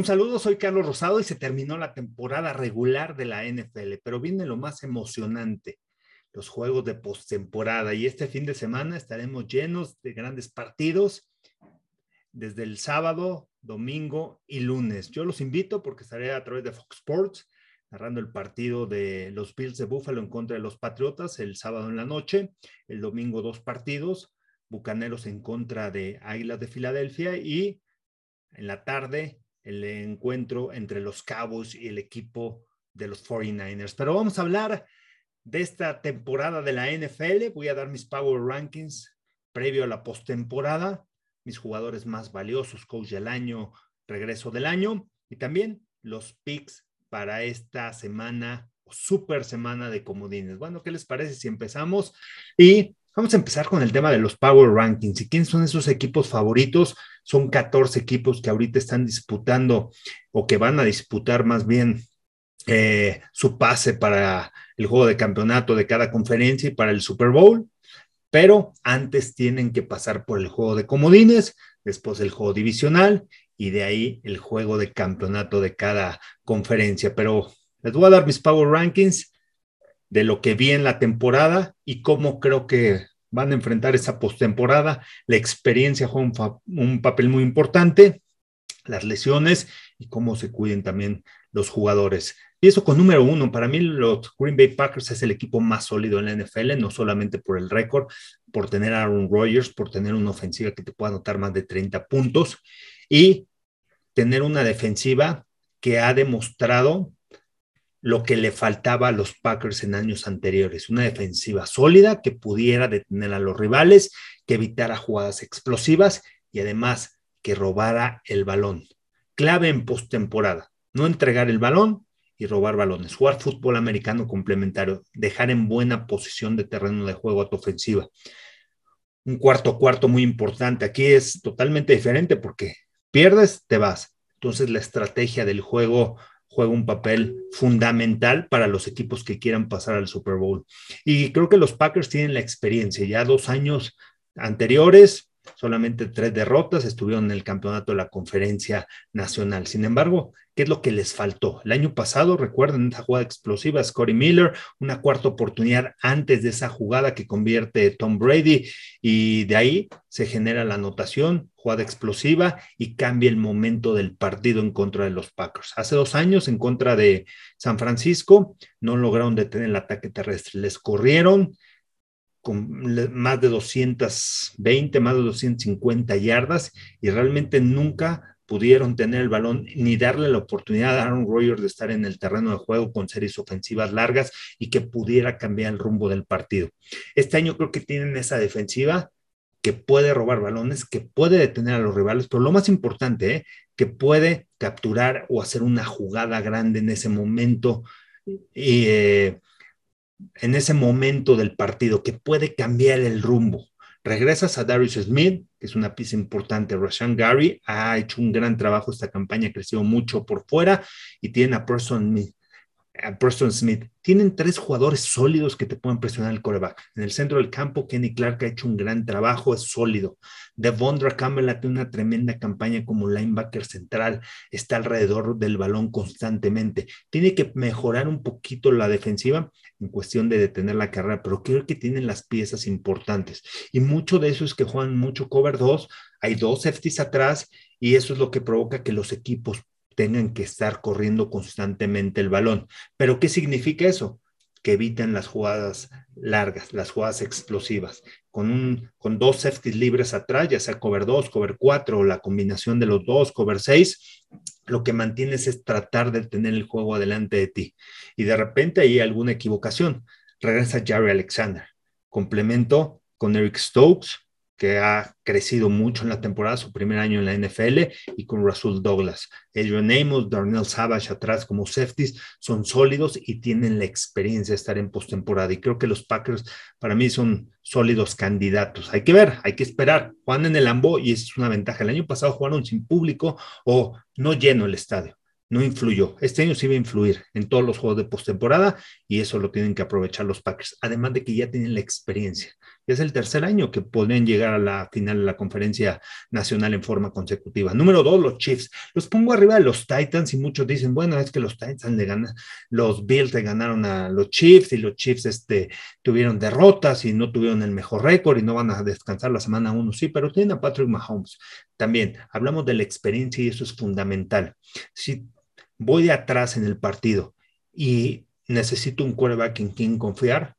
Un saludo, soy Carlos Rosado y se terminó la temporada regular de la NFL, pero viene lo más emocionante, los juegos de postemporada. Y este fin de semana estaremos llenos de grandes partidos desde el sábado, domingo y lunes. Yo los invito porque estaré a través de Fox Sports narrando el partido de los Bills de Buffalo en contra de los Patriotas el sábado en la noche, el domingo dos partidos, Bucaneros en contra de Águilas de Filadelfia y en la tarde el encuentro entre los Cabos y el equipo de los 49ers. Pero vamos a hablar de esta temporada de la NFL. Voy a dar mis Power Rankings previo a la postemporada, mis jugadores más valiosos, coach del año, regreso del año y también los picks para esta semana, super semana de comodines. Bueno, ¿qué les parece si empezamos? Y Vamos a empezar con el tema de los Power Rankings. ¿Y quiénes son esos equipos favoritos? Son 14 equipos que ahorita están disputando o que van a disputar más bien eh, su pase para el juego de campeonato de cada conferencia y para el Super Bowl. Pero antes tienen que pasar por el juego de comodines, después el juego divisional y de ahí el juego de campeonato de cada conferencia. Pero les voy a dar mis Power Rankings de lo que vi en la temporada y cómo creo que van a enfrentar esa postemporada. La experiencia juega un, papel muy importante, las lesiones y cómo se cuiden también los jugadores. Y eso con número uno, para mí los Green Bay Packers es el equipo más sólido en la NFL, no solamente por el récord, por tener a Aaron Rodgers, por tener una ofensiva que te pueda anotar más de 30 puntos y tener una defensiva que ha demostrado lo que le faltaba a los Packers en años anteriores, una defensiva sólida que pudiera detener a los rivales, que evitara jugadas explosivas y además que robara el balón. Clave en postemporada, no entregar el balón y robar balones, jugar fútbol americano complementario, dejar en buena posición de terreno de juego a tu ofensiva. Un cuarto cuarto muy importante, aquí es totalmente diferente porque pierdes, te vas. Entonces la estrategia del juego juega un papel fundamental para los equipos que quieran pasar al Super Bowl. Y creo que los Packers tienen la experiencia, ya dos años anteriores, solamente tres derrotas, estuvieron en el campeonato de la conferencia nacional. Sin embargo, ¿qué es lo que les faltó? El año pasado, recuerden esa jugada explosiva, Scotty Miller, una cuarta oportunidad antes de esa jugada que convierte Tom Brady y de ahí se genera la anotación, jugada explosiva y cambia el momento del partido en contra de los Packers. Hace dos años en contra de San Francisco no lograron detener el ataque terrestre, les corrieron con más de 220, más de 250 yardas y realmente nunca pudieron tener el balón ni darle la oportunidad a Aaron Rodgers de estar en el terreno de juego con series ofensivas largas y que pudiera cambiar el rumbo del partido. Este año creo que tienen esa defensiva que puede robar balones, que puede detener a los rivales, pero lo más importante, ¿eh? que puede capturar o hacer una jugada grande en ese momento eh, en ese momento del partido que puede cambiar el rumbo. Regresas a Darius Smith, que es una pieza importante. Rashan Gary ha hecho un gran trabajo esta campaña, ha crecido mucho por fuera y tiene a Person a Preston Smith. Tienen tres jugadores sólidos que te pueden presionar el coreback. En el centro del campo, Kenny Clark ha hecho un gran trabajo, es sólido. Devondra Campbell ha tenido una tremenda campaña como linebacker central, está alrededor del balón constantemente. Tiene que mejorar un poquito la defensiva en cuestión de detener la carrera, pero creo que tienen las piezas importantes. Y mucho de eso es que juegan mucho cover 2, hay dos safeties atrás y eso es lo que provoca que los equipos tengan que estar corriendo constantemente el balón. Pero ¿qué significa eso? Que eviten las jugadas largas, las jugadas explosivas. Con, un, con dos safeties libres atrás, ya sea cover 2, cover 4 o la combinación de los dos, cover 6, lo que mantienes es tratar de tener el juego adelante de ti. Y de repente hay alguna equivocación. Regresa Jerry Alexander. Complemento con Eric Stokes, que ha crecido mucho en la temporada, su primer año en la NFL, y con Russell Douglas. Adrian Amos, Darnell Savage atrás como safeties son sólidos y tienen la experiencia de estar en postemporada. Y creo que los Packers para mí son sólidos candidatos. Hay que ver, hay que esperar. Juan en el Ambo y es una ventaja. El año pasado jugaron sin público o no lleno el estadio no influyó. Este año sí va a influir en todos los juegos de postemporada y eso lo tienen que aprovechar los Packers. Además de que ya tienen la experiencia. Es el tercer año que pueden llegar a la final de la conferencia nacional en forma consecutiva. Número dos, los Chiefs. Los pongo arriba de los Titans y muchos dicen, bueno, es que los Titans le ganan, los Bills le ganaron a los Chiefs y los Chiefs este, tuvieron derrotas y no tuvieron el mejor récord y no van a descansar la semana uno, sí, pero tienen a Patrick Mahomes. También hablamos de la experiencia y eso es fundamental. Si voy de atrás en el partido y necesito un quarterback en quien confiar,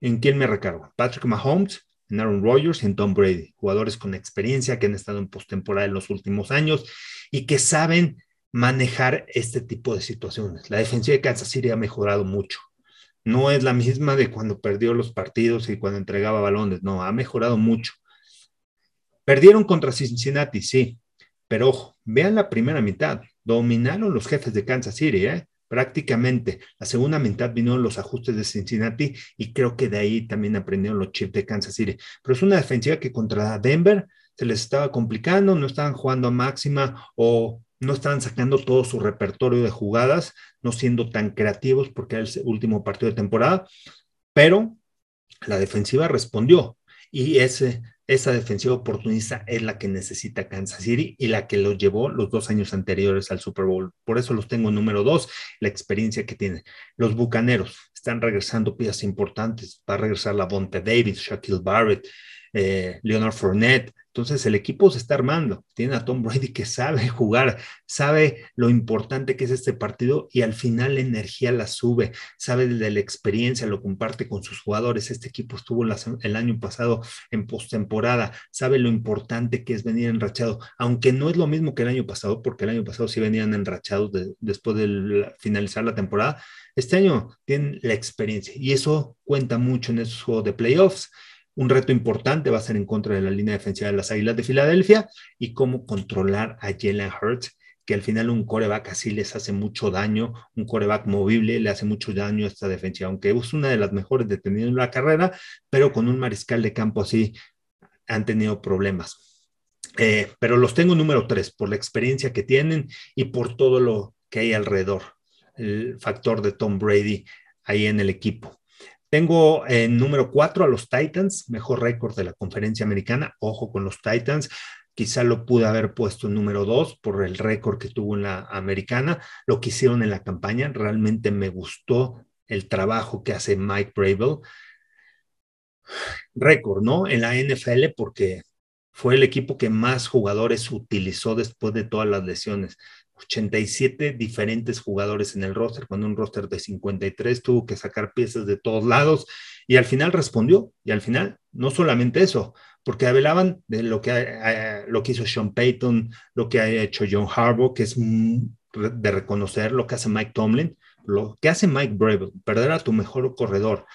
¿En quién me recargo? Patrick Mahomes, en Aaron Rodgers y Tom Brady, jugadores con experiencia que han estado en postemporada en los últimos años y que saben manejar este tipo de situaciones. La defensiva de Kansas City ha mejorado mucho. No es la misma de cuando perdió los partidos y cuando entregaba balones, no, ha mejorado mucho. Perdieron contra Cincinnati, sí, pero ojo, vean la primera mitad, dominaron los jefes de Kansas City, ¿eh? Prácticamente. La segunda mitad vino los ajustes de Cincinnati y creo que de ahí también aprendieron los chips de Kansas City. Pero es una defensiva que contra Denver se les estaba complicando, no estaban jugando a máxima o no estaban sacando todo su repertorio de jugadas, no siendo tan creativos porque era el último partido de temporada, pero la defensiva respondió y ese esa defensiva oportunista es la que necesita Kansas City y la que los llevó los dos años anteriores al Super Bowl. Por eso los tengo número dos, la experiencia que tienen. Los Bucaneros están regresando piezas importantes. Va a regresar la Bonte Davis, Shaquille Barrett, eh, Leonard Fournette. Entonces el equipo se está armando. Tiene a Tom Brady que sabe jugar, sabe lo importante que es este partido y al final la energía la sube, sabe de la experiencia, lo comparte con sus jugadores. Este equipo estuvo el año pasado en postemporada, sabe lo importante que es venir enrachado, aunque no es lo mismo que el año pasado, porque el año pasado sí venían enrachados después de finalizar la temporada. Este año tienen la experiencia y eso cuenta mucho en esos juegos de playoffs un reto importante va a ser en contra de la línea defensiva de las Águilas de Filadelfia y cómo controlar a Jalen Hurts, que al final un coreback así les hace mucho daño, un coreback movible le hace mucho daño a esta defensiva, aunque es una de las mejores detenidas en la carrera, pero con un mariscal de campo así han tenido problemas. Eh, pero los tengo número tres por la experiencia que tienen y por todo lo que hay alrededor, el factor de Tom Brady ahí en el equipo. Tengo en número cuatro a los Titans, mejor récord de la conferencia americana. Ojo con los Titans. Quizá lo pude haber puesto en número dos por el récord que tuvo en la americana. Lo que hicieron en la campaña, realmente me gustó el trabajo que hace Mike Bravel. Récord, ¿no? En la NFL porque fue el equipo que más jugadores utilizó después de todas las lesiones. 87 diferentes jugadores en el roster, cuando un roster de 53 tuvo que sacar piezas de todos lados y al final respondió. Y al final, no solamente eso, porque hablaban de lo que, eh, lo que hizo Sean Payton, lo que ha hecho John Harbaugh, que es de reconocer lo que hace Mike Tomlin, lo que hace Mike Brave, perder a tu mejor corredor,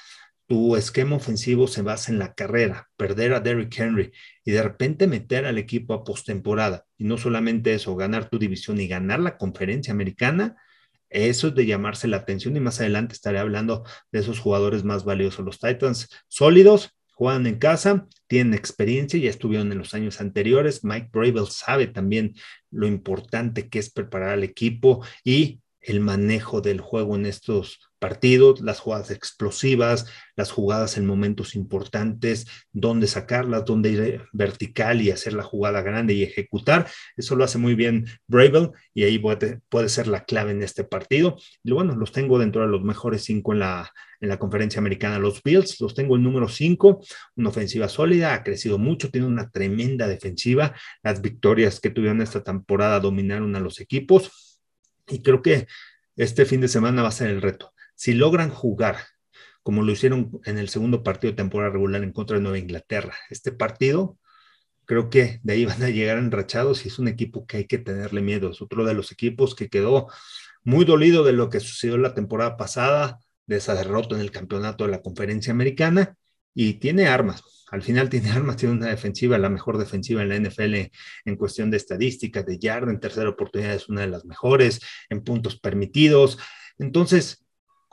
tu esquema ofensivo se basa en la carrera, perder a Derrick Henry y de repente meter al equipo a postemporada. Y no solamente eso, ganar tu división y ganar la conferencia americana, eso es de llamarse la atención y más adelante estaré hablando de esos jugadores más valiosos. Los Titans sólidos, juegan en casa, tienen experiencia, ya estuvieron en los años anteriores. Mike Bravel sabe también lo importante que es preparar al equipo y el manejo del juego en estos partidos, las jugadas explosivas, las jugadas en momentos importantes, dónde sacarlas, dónde ir vertical y hacer la jugada grande y ejecutar. Eso lo hace muy bien Bravel y ahí puede, ser la clave en este partido. Y bueno, los tengo dentro de los mejores cinco en la, en la conferencia americana. Los Bills los tengo el número cinco, una ofensiva sólida, ha crecido mucho, tiene una tremenda defensiva. Las victorias que tuvieron esta temporada dominaron a los equipos y creo que este fin de semana va a ser el reto. Si logran jugar como lo hicieron en el segundo partido de temporada regular en contra de Nueva Inglaterra, este partido, creo que de ahí van a llegar enrachados y es un equipo que hay que tenerle miedo. Es otro de los equipos que quedó muy dolido de lo que sucedió la temporada pasada, de esa derrota en el campeonato de la conferencia americana y tiene armas al final tiene armas, tiene una defensiva, la mejor defensiva en la NFL en cuestión de estadísticas, de yard, en tercera oportunidad es una de las mejores, en puntos permitidos. Entonces,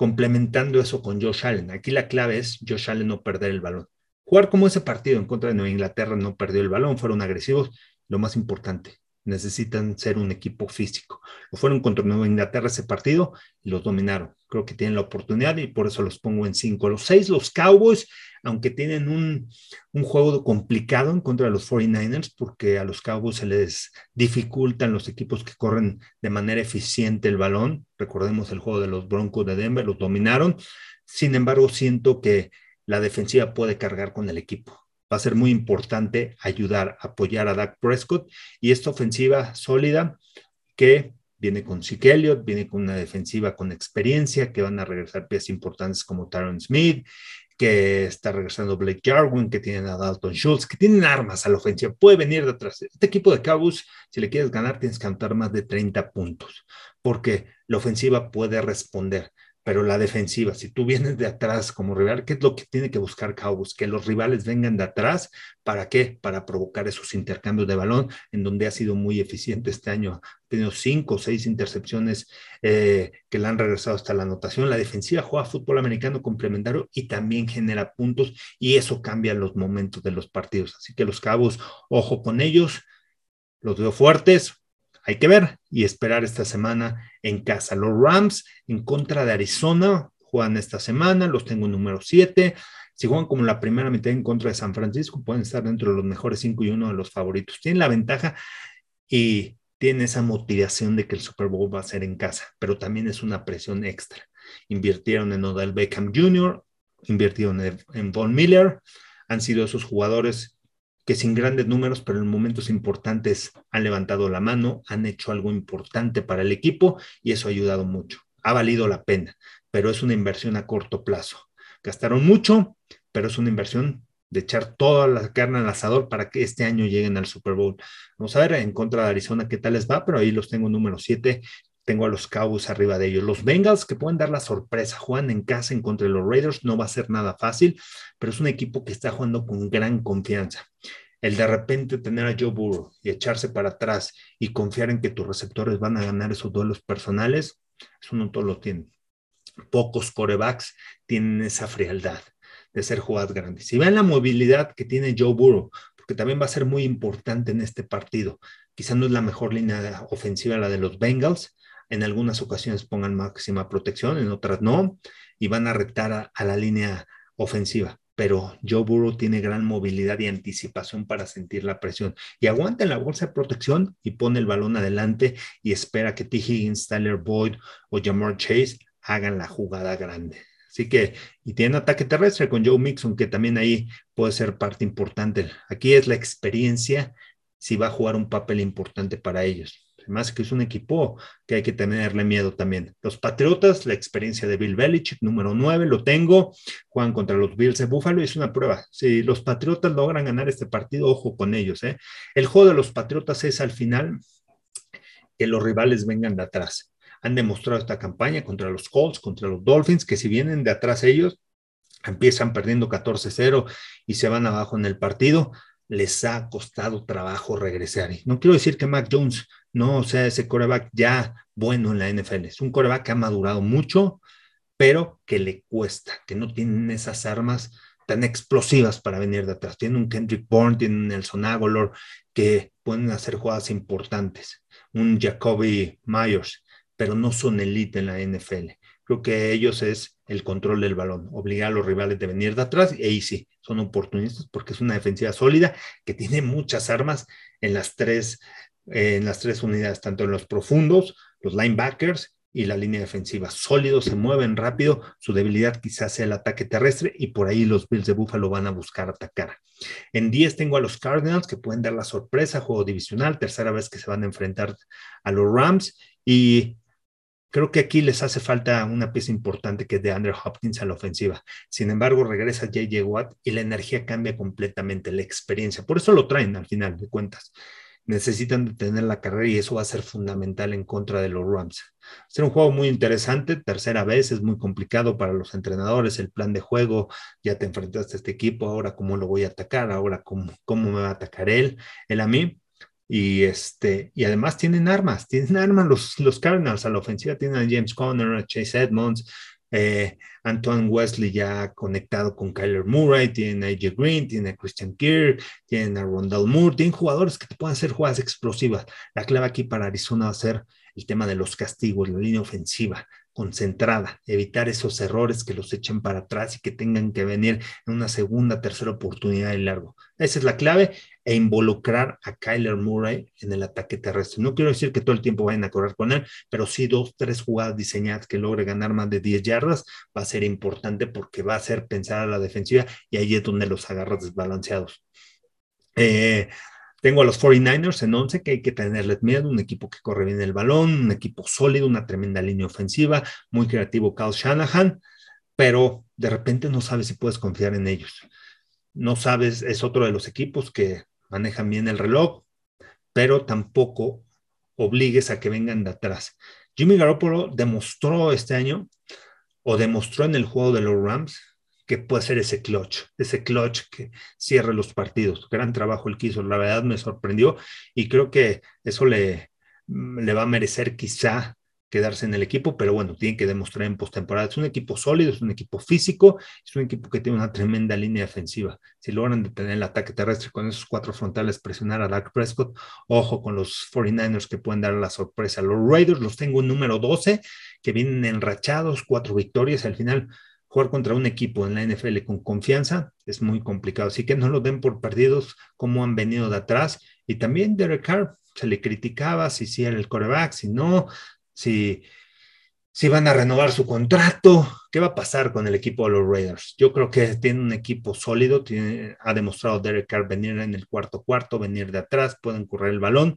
complementando eso con Josh Allen, aquí la clave es Josh Allen no perder el balón. Jugar como ese partido en contra de Nueva Inglaterra no perdió el balón, fueron agresivos, lo más importante, necesitan ser un equipo físico. Lo fueron contra Nueva Inglaterra ese partido y los dominaron. Creo que tienen la oportunidad y por eso los pongo en cinco. Los seis, los Cowboys, aunque tienen un, un juego complicado en contra de los 49ers, porque a los Cowboys se les dificultan los equipos que corren de manera eficiente el balón. Recordemos el juego de los Broncos de Denver, los dominaron. Sin embargo, siento que la defensiva puede cargar con el equipo va a ser muy importante ayudar, apoyar a Dak Prescott y esta ofensiva sólida que viene con Zeke Elliott, viene con una defensiva con experiencia, que van a regresar piezas importantes como Tyron Smith, que está regresando Blake Jarwin, que tienen a Dalton Schultz, que tienen armas a la ofensiva, puede venir de atrás. Este equipo de Cowboys, si le quieres ganar, tienes que anotar más de 30 puntos, porque la ofensiva puede responder pero la defensiva, si tú vienes de atrás como rival, ¿qué es lo que tiene que buscar Cowboys? Que los rivales vengan de atrás, ¿para qué? Para provocar esos intercambios de balón, en donde ha sido muy eficiente este año. Ha tenido cinco o seis intercepciones eh, que le han regresado hasta la anotación. La defensiva juega fútbol americano complementario y también genera puntos, y eso cambia los momentos de los partidos. Así que los Cowboys, ojo con ellos, los veo fuertes, hay que ver y esperar esta semana en casa. Los Rams en contra de Arizona juegan esta semana, los tengo en número 7. Si juegan como la primera mitad en contra de San Francisco, pueden estar dentro de los mejores 5 y uno de los favoritos. Tienen la ventaja y tienen esa motivación de que el Super Bowl va a ser en casa, pero también es una presión extra. Invirtieron en Odell Beckham Jr., invirtieron en, Von Miller, han sido esos jugadores que sin grandes números, pero en momentos importantes han levantado la mano, han hecho algo importante para el equipo y eso ha ayudado mucho. Ha valido la pena, pero es una inversión a corto plazo. Gastaron mucho, pero es una inversión de echar toda la carne al asador para que este año lleguen al Super Bowl. Vamos a ver en contra de Arizona qué tal les va, pero ahí los tengo número 7. Tengo a los Cowboys arriba de ellos. Los Bengals que pueden dar la sorpresa, juegan en casa en contra de los Raiders, no va a ser nada fácil, pero es un equipo que está jugando con gran confianza el de repente tener a Joe Burrow y echarse para atrás y confiar en que tus receptores van a ganar esos duelos personales, eso no todos lo tienen. Pocos corebacks tienen esa frialdad de ser jugadas grandes. Si ven la movilidad que tiene Joe Burrow, porque también va a ser muy importante en este partido. Quizá no es la mejor línea ofensiva la de los Bengals. En algunas ocasiones pongan máxima protección, en otras no, y van a retar a la línea ofensiva pero Joe Burrow tiene gran movilidad y anticipación para sentir la presión y aguanta en la bolsa de protección y pone el balón adelante y espera que T. Higgins, Tyler Boyd o Jamar Chase hagan la jugada grande. Así que, y tiene ataque terrestre con Joe Mixon, que también ahí puede ser parte importante. Aquí es la experiencia si va a jugar un papel importante para ellos. Además que es un equipo que hay que tenerle miedo también. Los Patriotas, la experiencia de Bill Belichick, número 9, lo tengo. Juegan contra los Bills de Buffalo es una prueba. Si los Patriotas logran ganar este partido, ojo con ellos. ¿eh? El juego de los Patriotas es al final que los rivales vengan de atrás. Han demostrado esta campaña contra los Colts, contra los Dolphins, que si vienen de atrás ellos, empiezan perdiendo 14-0 y se van abajo en el partido, les ha costado trabajo regresar. no quiero decir que Mac Jones no sea ese coreback ya bueno en la NFL. Es un coreback que ha madurado mucho, pero que le cuesta, que no tienen esas armas tan explosivas para venir de atrás. Tiene un Kendrick Bourne, tiene un Nelson Aguilar que pueden hacer jugadas importantes, un Jacoby Myers, pero no son elite en la NFL. Creo que ellos es el control del balón, obligar a los rivales de venir de atrás y ahí sí, son oportunistas porque es una defensiva sólida que tiene muchas armas en las tres, en las tres unidades, tanto en los profundos, los linebackers y la línea defensiva. Sólidos, se mueven rápido, su debilidad quizás sea el ataque terrestre y por ahí los Bills de Buffalo van a buscar atacar. En 10 tengo a los Cardinals que pueden dar la sorpresa, juego divisional, tercera vez que se van a enfrentar a los Rams y Creo que aquí les hace falta una pieza importante que es de Andrew Hopkins a la ofensiva. Sin embargo, regresa JJ Watt y la energía cambia completamente, la experiencia. Por eso lo traen al final de cuentas. Necesitan detener la carrera y eso va a ser fundamental en contra de los Rams. Será un juego muy interesante, tercera vez, es muy complicado para los entrenadores, el plan de juego, ya te enfrentaste a este equipo, ahora cómo lo voy a atacar, ahora cómo, cómo me va a atacar él, él a mí y, este, y además tienen armas, tienen armas los, los Cardinals a la ofensiva, tienen a James Conner, a Chase Edmonds, eh, Antoine Wesley ya conectado con Kyler Murray, tienen a AJ Green, tienen a Christian Kirk, tienen a Rondell Moore, tienen jugadores que te pueden hacer jugadas explosivas. La clave aquí para Arizona va a ser el tema de los castigos, la línea ofensiva concentrada, evitar esos errores que los echen para atrás y que tengan que venir en una segunda, tercera oportunidad de largo. Esa es la clave e involucrar a Kyler Murray en el ataque terrestre. No quiero decir que todo el tiempo vayan a correr con él, pero sí dos, tres jugadas diseñadas que logre ganar más de 10 yardas va a ser importante porque va a hacer pensar a la defensiva y ahí es donde los agarras desbalanceados. Eh, tengo a los 49ers en 11, que hay que tenerles miedo, un equipo que corre bien el balón, un equipo sólido, una tremenda línea ofensiva, muy creativo Kyle Shanahan, pero de repente no sabes si puedes confiar en ellos. No sabes, es otro de los equipos que manejan bien el reloj, pero tampoco obligues a que vengan de atrás. Jimmy Garoppolo demostró este año, o demostró en el juego de los Rams, que puede ser ese clutch, ese clutch que cierre los partidos. Gran trabajo el que hizo, la verdad me sorprendió y creo que eso le, mm, le va a merecer quizá quedarse en el equipo, pero bueno, tiene que demostrar en postemporada. Es un equipo sólido, es un equipo físico, es un equipo que tiene una tremenda línea defensiva. Si logran detener el ataque terrestre con esos cuatro frontales, presionar a Dak Prescott, ojo con los 49ers que pueden dar la sorpresa. Los Raiders los tengo en número 12, que vienen enrachados, cuatro victorias, al final jugar contra un equipo en la NFL con confianza es muy complicado. Así que no lo den por perdidos como han venido de atrás. Y también Derek Carr se le criticaba si sí era el coreback, si no, si, si van a renovar su contrato. ¿Qué va a pasar con el equipo de los Raiders? Yo creo que tiene un equipo sólido, tiene, ha demostrado Derek Carr venir en el cuarto cuarto, venir de atrás, pueden correr el balón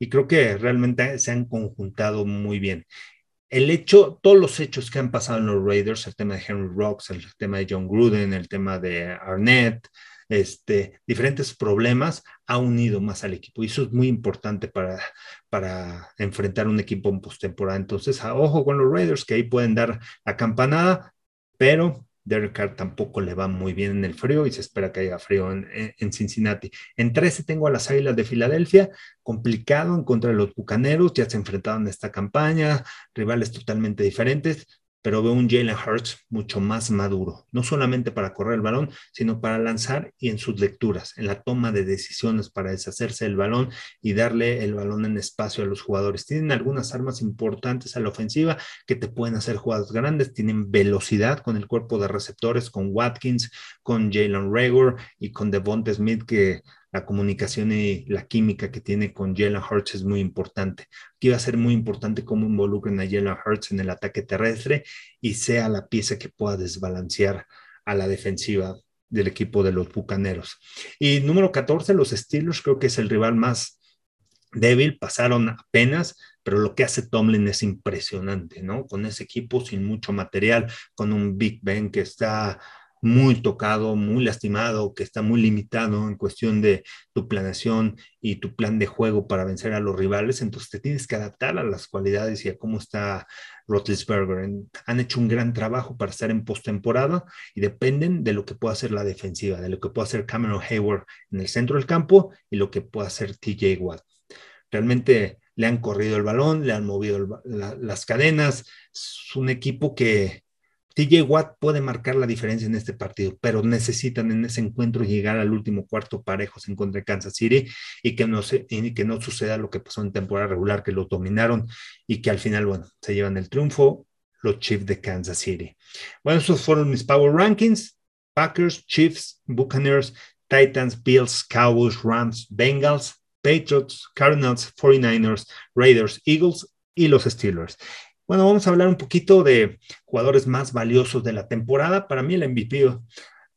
y creo que realmente se han conjuntado muy bien el hecho, todos los hechos que han pasado en los Raiders, el tema de Henry Rocks, el tema de John Gruden, el tema de Arnett, este, diferentes problemas, ha unido más al equipo. Y eso es muy importante para, para enfrentar un equipo en postemporada. Entonces, a ojo con los Raiders, que ahí pueden dar la campanada, pero Derek tampoco le va muy bien en el frío y se espera que haya frío en, Cincinnati. En 13 tengo a las Águilas de Filadelfia, complicado en contra de los Bucaneros, ya se enfrentaron en esta campaña, rivales totalmente diferentes pero veo un Jalen Hurts mucho más maduro, no solamente para correr el balón, sino para lanzar y en sus lecturas, en la toma de decisiones para deshacerse del balón y darle el balón en espacio a los jugadores. Tienen algunas armas importantes a la ofensiva que te pueden hacer jugadas grandes, tienen velocidad con el cuerpo de receptores, con Watkins, con Jalen Rager y con Devonta Smith que la comunicación y la química que tiene con Jalen Hurts es muy importante. Aquí va a ser muy importante cómo involucren a Jalen Hurts en el ataque terrestre y sea la pieza que pueda desbalancear a la defensiva del equipo de los Bucaneros. Y número 14, los Steelers, creo que es el rival más débil, pasaron apenas, pero lo que hace Tomlin es impresionante, ¿no? Con ese equipo sin mucho material, con un Big Ben que está muy tocado, muy lastimado, que está muy limitado en cuestión de tu planeación y tu plan de juego para vencer a los rivales, entonces te tienes que adaptar a las cualidades y a cómo está Rotlisberger. Han hecho un gran trabajo para estar en postemporada y dependen de lo que pueda hacer la defensiva, de lo que pueda hacer Cameron Hayward en el centro del campo y lo que pueda hacer TJ Watt. Realmente le han corrido el balón, le han movido las cadenas. Es un equipo que, TJ Watt puede marcar la diferencia en este partido, pero necesitan en ese encuentro llegar al último cuarto parejos en contra de Kansas City y que no, se, y que no suceda lo que pasó en temporada regular, que lo dominaron y que al final, bueno, se llevan el triunfo los Chiefs de Kansas City. Bueno, esos fueron mis Power Rankings. Packers, Chiefs, Buccaneers, Titans, Bills, Cowboys, Rams, Bengals, Patriots, Cardinals, 49ers, Raiders, Eagles y los Steelers. Bueno, vamos a hablar un poquito de jugadores más valiosos de la temporada. Para mí el MVP va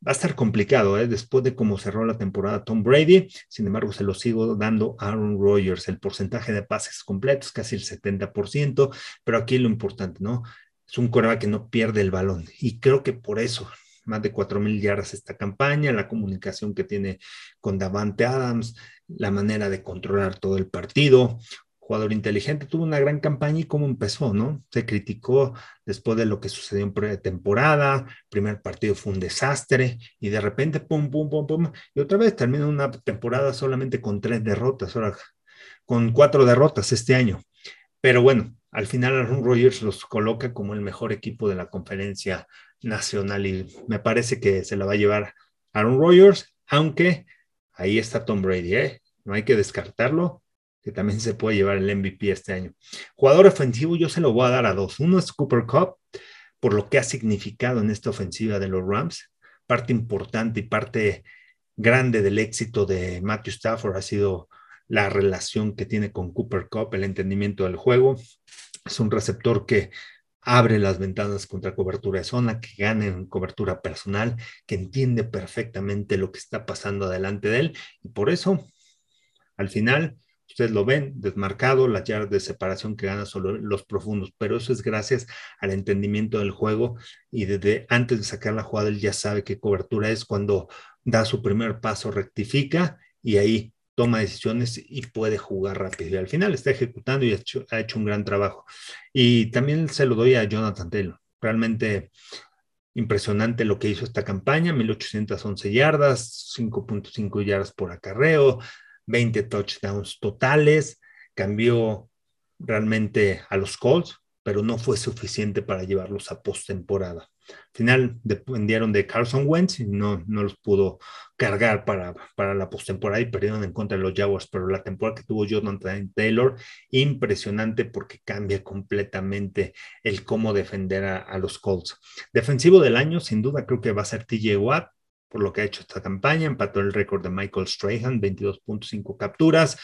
a estar complicado, ¿eh? después de cómo cerró la temporada Tom Brady. Sin embargo, se lo sigo dando a Aaron Rodgers. El porcentaje de pases completos, casi el 70%, pero aquí lo importante, ¿no? Es un coreback que no pierde el balón. Y creo que por eso, más de 4.000 yardas esta campaña, la comunicación que tiene con Davante Adams, la manera de controlar todo el partido, jugador inteligente, tuvo una gran campaña y cómo empezó, ¿no? Se criticó después de lo que sucedió en pretemporada, primer partido fue un desastre y de repente, pum, pum, pum, pum, y otra vez terminó una temporada solamente con tres derrotas, ahora con cuatro derrotas este año. Pero bueno, al final Aaron Rodgers los coloca como el mejor equipo de la conferencia nacional y me parece que se la va a llevar Aaron Rodgers, aunque ahí está Tom Brady, ¿eh? no hay que descartarlo, que también se puede llevar el MVP este año. Jugador ofensivo, yo se lo voy a dar a dos. Uno es Cooper Cup, por lo que ha significado en esta ofensiva de los Rams. Parte importante y parte grande del éxito de Matthew Stafford ha sido la relación que tiene con Cooper Cup, el entendimiento del juego. Es un receptor que abre las ventanas contra cobertura de zona, que gana en cobertura personal, que entiende perfectamente lo que está pasando adelante de él. Y por eso, al final, ustedes lo ven, desmarcado, las yardas de separación que gana solo los profundos, pero eso es gracias al entendimiento del juego y desde antes de sacar la jugada, él ya sabe qué cobertura es cuando da su primer paso, rectifica y ahí toma decisiones y puede jugar rápido. Y al final está ejecutando y ha hecho, ha hecho un gran trabajo. Y también se lo doy a Jonathan Taylor. Realmente impresionante lo que hizo esta campaña, 1811 yardas, 5.5 yardas por acarreo, 20 touchdowns totales, cambió realmente a los Colts, pero no fue suficiente para llevarlos a postemporada. Al final dependieron de Carson Wentz y no, no los pudo cargar para, para la postemporada y perdieron en contra de los Jaguars, pero la temporada que tuvo Jonathan Taylor, impresionante porque cambia completamente el cómo defender a, los Colts. Defensivo del año, sin duda, creo que va a ser TJ Watt, por lo que ha hecho esta campaña, empató el récord de Michael Strahan, 22.5 capturas,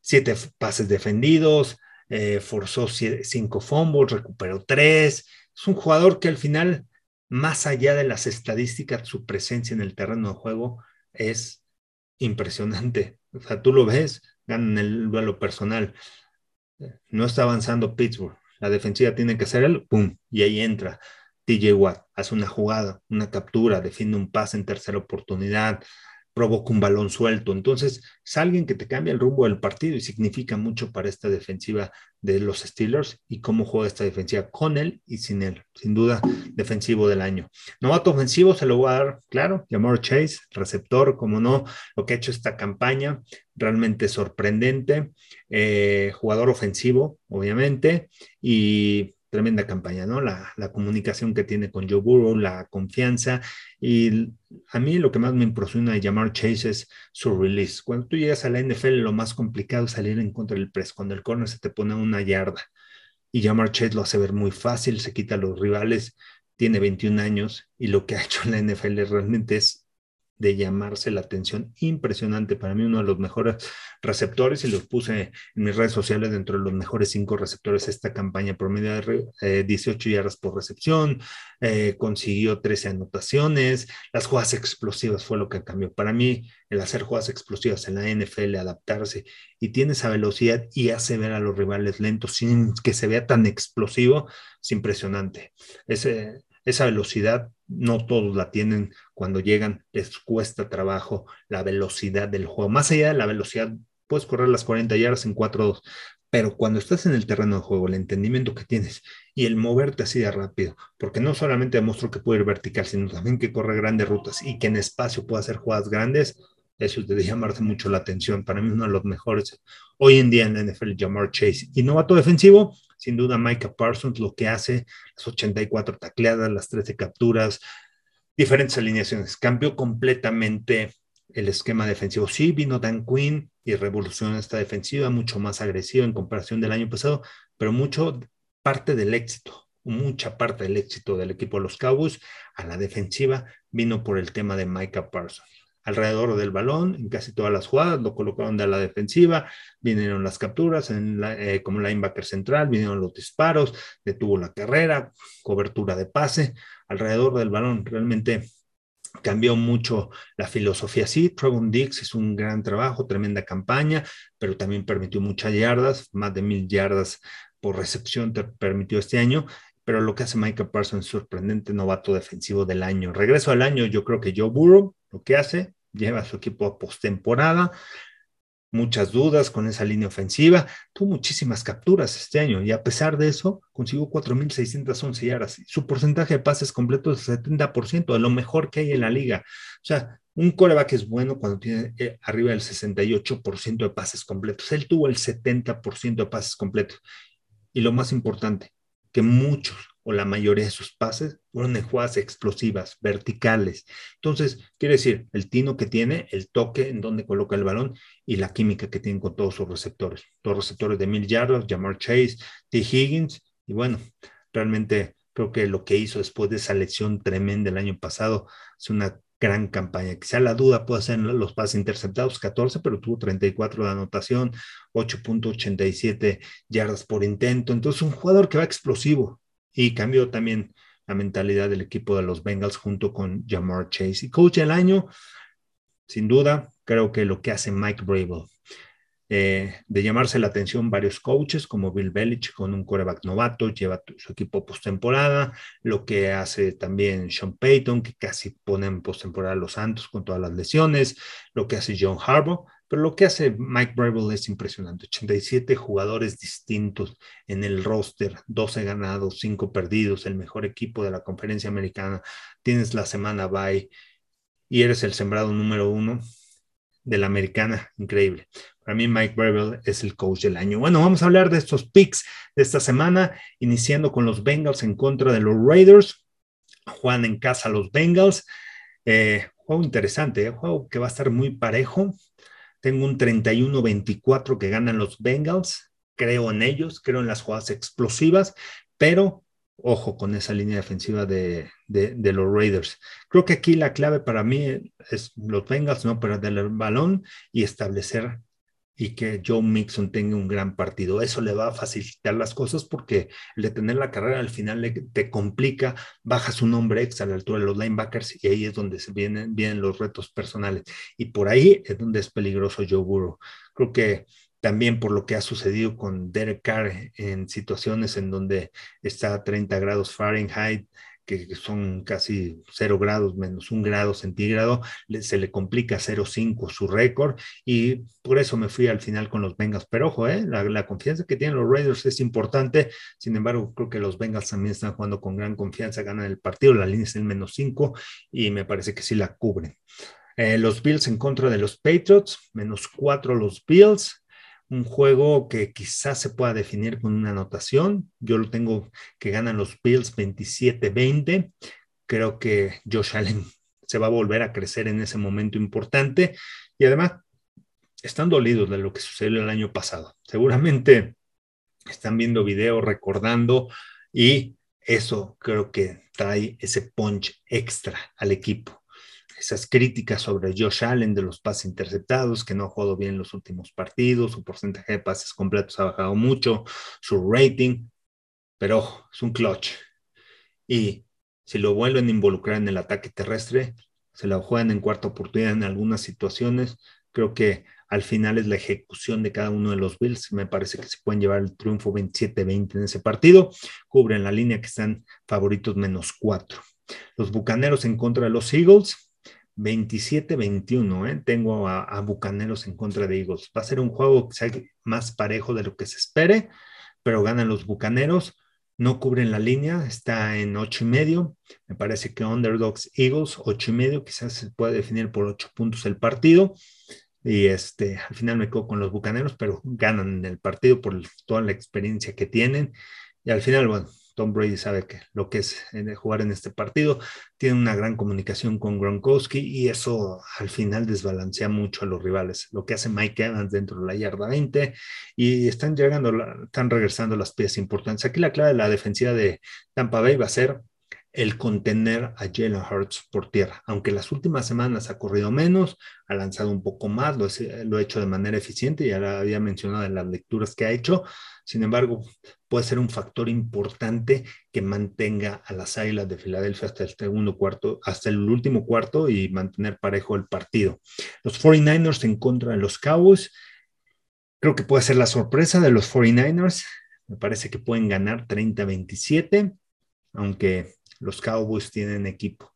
7 pases defendidos, eh, forzó 5 fumbles, recuperó 3. Es un jugador que al final más allá de las estadísticas, su presencia en el terreno de juego es impresionante. O sea, tú lo ves, ganan el duelo personal. No está avanzando Pittsburgh. La defensiva tiene que hacer el pum, y ahí entra. TJ Watt hace una jugada, una captura, defiende un pase en tercera oportunidad, provoca un balón suelto. Entonces, es alguien que te cambia el rumbo del partido y significa mucho para esta defensiva de los Steelers y cómo juega esta defensiva con él y sin él. Sin duda, defensivo del año. Novato ofensivo se lo voy a dar, claro, Jamar Chase, receptor, como no, lo que ha hecho esta campaña, realmente sorprendente. Eh, jugador ofensivo, obviamente, y tremenda campaña, ¿no? La, la, comunicación que tiene con Joe Burrow, la confianza y a mí lo que más me impresiona de llamar Chase es su release. Cuando tú llegas a la NFL, lo más complicado es salir en contra del press, cuando el corner se te pone una yarda y llamar Chase lo hace ver muy fácil, se quita a los rivales, tiene 21 años y lo que ha hecho en la NFL realmente es de llamarse la atención. Impresionante, para mí uno de los mejores receptores y los puse en mis redes sociales dentro de los mejores cinco receptores esta campaña, promedio de 18 eh, yardas por recepción, eh, consiguió 13 anotaciones, las jugadas explosivas fue lo que cambió. Para mí, el hacer jugadas explosivas en la NFL, adaptarse y tiene esa velocidad y hace ver a los rivales lentos sin que se vea tan explosivo, es impresionante. Ese, esa velocidad no todos la tienen cuando llegan, les cuesta trabajo la velocidad del juego. Más allá de la velocidad, puedes correr las 40 yardas en 4-2, pero cuando estás en el terreno de juego, el entendimiento que tienes y el moverte así de rápido, porque no solamente demostró que puede ir vertical, sino también que corre grandes rutas y que en espacio puede hacer jugadas grandes, eso debe llamarse mucho la atención. Para mí uno de los mejores hoy en día en la NFL, Jamar Chase. Y novato defensivo, sin duda Micah Parsons, lo que hace, las 84 tacleadas, las 13 capturas, diferentes alineaciones. Cambió completamente el esquema defensivo. Sí, vino Dan Quinn y revolucionó esta defensiva, mucho más agresiva en comparación del año pasado, pero mucho parte del éxito, mucha parte del éxito del equipo de los Cowboys a la defensiva vino por el tema de Micah Parsons alrededor del balón en casi todas las jugadas, lo colocaron de la defensiva, vinieron las capturas en eh, como linebacker central, vinieron los disparos, detuvo la carrera, cobertura de pase, alrededor del balón, realmente cambió mucho la filosofía. Sí, Trevon Dix es un gran trabajo, tremenda campaña, pero también permitió muchas yardas, más de mil yardas por recepción te permitió este año, pero lo que hace Michael Parsons sorprendente novato defensivo del año. Regreso al año, yo creo que Joe Burrow lo que hace, lleva su equipo a postemporada, muchas dudas con esa línea ofensiva, tuvo muchísimas capturas este año y a pesar de eso consiguió 4.611 yardas. Su porcentaje de pases completos es 70%, de lo mejor que hay en la liga. O sea, un coreback es bueno cuando tiene eh, arriba del 68% de pases completos. Él tuvo el 70% de pases completos Y lo más importante, que muchos o la mayoría de sus pases fueron en jugadas explosivas, verticales. Entonces, quiere decir, el tino que tiene, el toque en donde coloca el balón y la química que tiene con todos sus receptores. Todos receptores de mil yardas, Jamar Chase, T. Higgins, y bueno, realmente creo que lo que hizo después de esa lección tremenda el año pasado es una gran campaña. Quizá la duda puede ser los pases interceptados, 14, pero tuvo 34 de anotación, 8.87 yardas por intento. Entonces, un jugador que va explosivo, y cambió también la mentalidad del equipo de los Bengals junto con Jamar Chase. Y coach del año, sin duda, creo que lo que hace Mike Brable, eh, de llamarse la atención varios coaches como Bill Belichick con un coreback novato, lleva su equipo postemporada, lo que hace también Sean Payton, que casi pone en postemporada a los Santos con todas las lesiones, lo que hace John Harbaugh, pero lo que hace Mike Brable es impresionante. 87 jugadores distintos en el roster, 12 ganados, 5 perdidos, el mejor equipo de la conferencia americana. Tienes la semana bye y eres el sembrado número uno de la americana. Increíble. Para mí Mike Brable es el coach del año. Bueno, vamos a hablar de estos picks de esta semana, iniciando con los Bengals en contra de los Raiders. Juan en casa los Bengals. Eh, juego interesante, ¿eh? juego que va a estar muy parejo. Tengo un 31-24 que ganan los Bengals. Creo en ellos, creo en las jugadas explosivas, pero ojo con esa línea defensiva de, de, los Raiders. Creo que aquí la clave para mí es los Bengals no perder el balón y establecer y que Joe Mixon tenga un gran partido. Eso le va a facilitar las cosas porque el de tener la carrera al final te complica, bajas un hombre extra a la altura de los linebackers y ahí es donde se vienen, vienen los retos personales. Y por ahí es donde es peligroso Joe Burrow. Creo que también por lo que ha sucedido con Derek Carr en situaciones en donde está a 30 grados Fahrenheit, que son casi 0 grados menos un grado centígrado, se le complica 0.5 su récord y por eso me fui al final con los Bengals. Pero ojo, ¿eh? la, confianza que tienen los Raiders es importante, sin embargo creo que los Bengals también están jugando con gran confianza, ganan el partido, la línea es el menos 5 y me parece que sí la cubren. Eh, los Bills en contra de los Patriots, menos 4 los Bills un juego que quizás se pueda definir con una anotación. Yo lo tengo que ganan los Bills 27-20. Creo que Josh Allen se va a volver a crecer en ese momento importante y además están dolidos de lo que sucedió el año pasado. Seguramente están viendo videos recordando y eso creo que trae ese punch extra al equipo esas críticas sobre Josh Allen de los pases interceptados, que no ha jugado bien los últimos partidos, su porcentaje de pases completos ha bajado mucho, su rating, pero es un clutch. Y si lo vuelven a involucrar en el ataque terrestre, se lo juegan en cuarta oportunidad en algunas situaciones, creo que al final es la ejecución de cada uno de los Bills. Me parece que se pueden llevar el triunfo 27-20 en ese partido. Cubren la línea que están favoritos menos cuatro. Los Bucaneros en contra de los Eagles. 27-21, ¿eh? tengo a, Bucaneros en contra de Eagles. Va a ser un juego que sea más parejo de lo que se espere, pero ganan los Bucaneros. No cubren la línea, está en ocho y medio. Me parece que Underdogs Eagles, ocho y medio, quizás se puede definir por ocho puntos el partido. Y este, al final me quedo con los Bucaneros, pero ganan el partido por toda la experiencia que tienen. Y al final, bueno, Tom Brady sabe que lo que es eh, jugar en este partido, tiene una gran comunicación con Gronkowski y eso al final desbalancea mucho a los rivales. Lo que hace Mike Evans dentro de la yarda 20 y están llegando, están regresando las piezas importantes. Aquí la clave de la defensiva de Tampa Bay va a ser el contener a Jalen Hurts por tierra. Aunque las últimas semanas ha corrido menos, ha lanzado un poco más, lo, ha hecho de manera eficiente, ya lo había mencionado en las lecturas que ha hecho. Sin embargo, puede ser un factor importante que mantenga a las Águilas de Filadelfia hasta el segundo cuarto, hasta el último cuarto y mantener parejo el partido. Los 49ers en contra de los Cowboys. Creo que puede ser la sorpresa de los 49ers. Me parece que pueden ganar 30-27, aunque los Cowboys tienen equipo.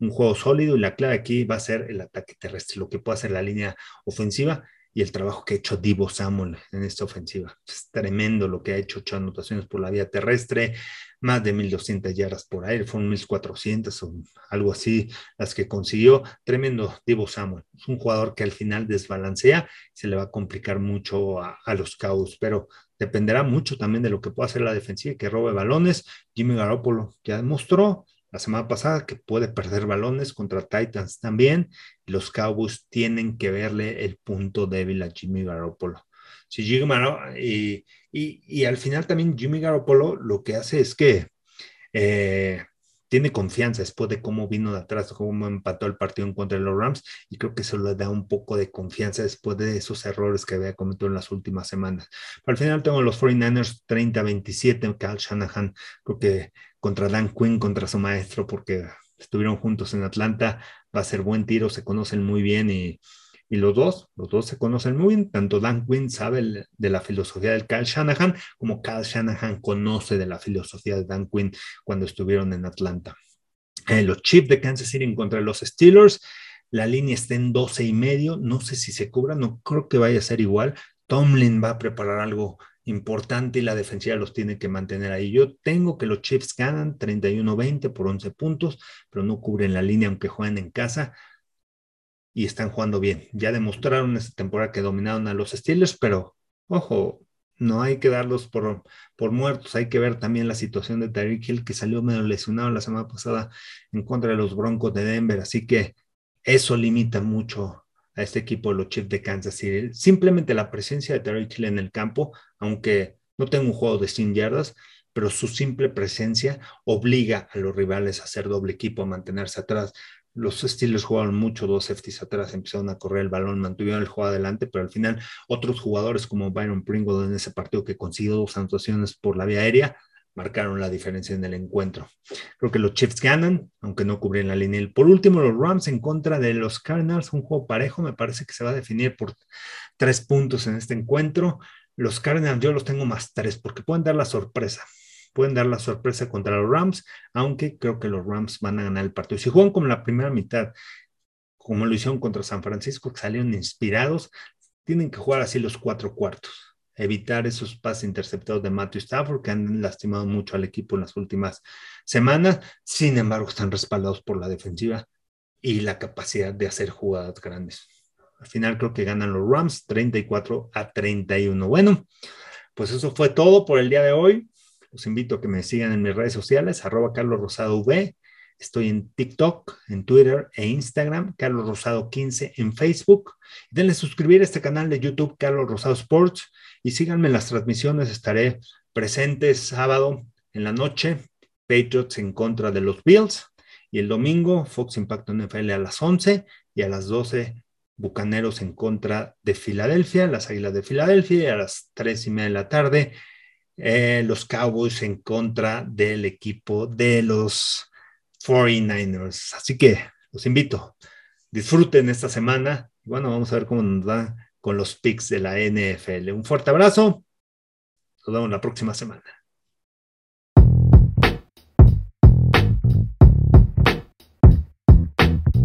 Un juego sólido y la clave aquí va a ser el ataque terrestre, lo que puede hacer la línea ofensiva y el trabajo que ha hecho Divo Samuel en esta ofensiva. Es tremendo lo que ha hecho, ocho anotaciones por la vía terrestre, más de 1.200 yardas por aire, fueron 1.400 o algo así las que consiguió. Tremendo Divo Samuel. Es un jugador que al final desbalancea, se le va a complicar mucho a, los Cowboys, pero dependerá mucho también de lo que pueda hacer la defensiva y que robe balones. Jimmy Garoppolo ya demostró la semana pasada que puede perder balones contra Titans también. Los Cowboys tienen que verle el punto débil a Jimmy Garoppolo. Si y, y, y, al final también Jimmy Garoppolo lo que hace es que eh, tiene confianza después de cómo vino de atrás, cómo empató el partido en contra de los Rams, y creo que eso le da un poco de confianza después de esos errores que había cometido en las últimas semanas. Pero al final tengo los 49ers 30-27, Cal Shanahan, creo que contra Dan Quinn, contra su maestro, porque estuvieron juntos en Atlanta, va a ser buen tiro, se conocen muy bien y y los dos, los dos se conocen muy bien, tanto Dan Quinn sabe de la filosofía del Kyle Shanahan, como Kyle Shanahan conoce de la filosofía de Dan Quinn cuando estuvieron en Atlanta. Eh, los Chiefs de Kansas City contra los Steelers, la línea está en 12 y medio, no sé si se cubra, no creo que vaya a ser igual. Tomlin va a preparar algo importante y la defensiva los tiene que mantener ahí. Yo tengo que los Chiefs ganan 31-20 por 11 puntos, pero no cubren la línea aunque jueguen en casa y están jugando bien. Ya demostraron esta temporada que dominaron a los Steelers, pero ojo, no hay que darlos por, por muertos, hay que ver también la situación de Tyreek Hill que salió medio lesionado la semana pasada en contra de los Broncos de Denver, así que eso limita mucho a este equipo los Chiefs de Kansas City. Simplemente la presencia de Tyreek Hill en el campo, aunque no tenga un juego de 100 yardas, pero su simple presencia obliga a los rivales a hacer doble equipo, a mantenerse atrás los Steelers jugaron mucho, dos safeties atrás, empezaron a correr el balón, mantuvieron el juego adelante, pero al final otros jugadores como Byron Pringle en ese partido que consiguió dos anotaciones por la vía aérea, marcaron la diferencia en el encuentro. Creo que los Chiefs ganan, aunque no cubren la línea. Por último, los Rams en contra de los Cardinals, un juego parejo, me parece que se va a definir por tres puntos en este encuentro. Los Cardinals yo los tengo más tres porque pueden dar la sorpresa pueden dar la sorpresa contra los Rams, aunque creo que los Rams van a ganar el partido. Si juegan como la primera mitad, como lo hicieron contra San Francisco, que salieron inspirados, tienen que jugar así los cuatro cuartos, evitar esos pases interceptados de Matthew Stafford que han lastimado mucho al equipo en las últimas semanas. Sin embargo, están respaldados por la defensiva y la capacidad de hacer jugadas grandes. Al final creo que ganan los Rams 34 a 31. Bueno, pues eso fue todo por el día de hoy. Los invito a que me sigan en mis redes sociales, arroba Carlos Rosado V. Estoy en TikTok, en Twitter e Instagram, Carlos Rosado 15 en Facebook. Denle suscribir a este canal de YouTube, Carlos Rosado Sports, y síganme en las transmisiones. Estaré presente sábado en la noche, Patriots en contra de los Bills, y el domingo, Fox Impacto NFL a las 11 y a las 12, Bucaneros en contra de Filadelfia, las Águilas de Filadelfia, y a las 3 y media de la tarde, eh, los Cowboys en contra del equipo de los 49ers. Así que los invito, disfruten esta semana. Bueno, vamos a ver cómo nos va con los picks de la NFL. Un fuerte abrazo. Nos vemos la próxima semana.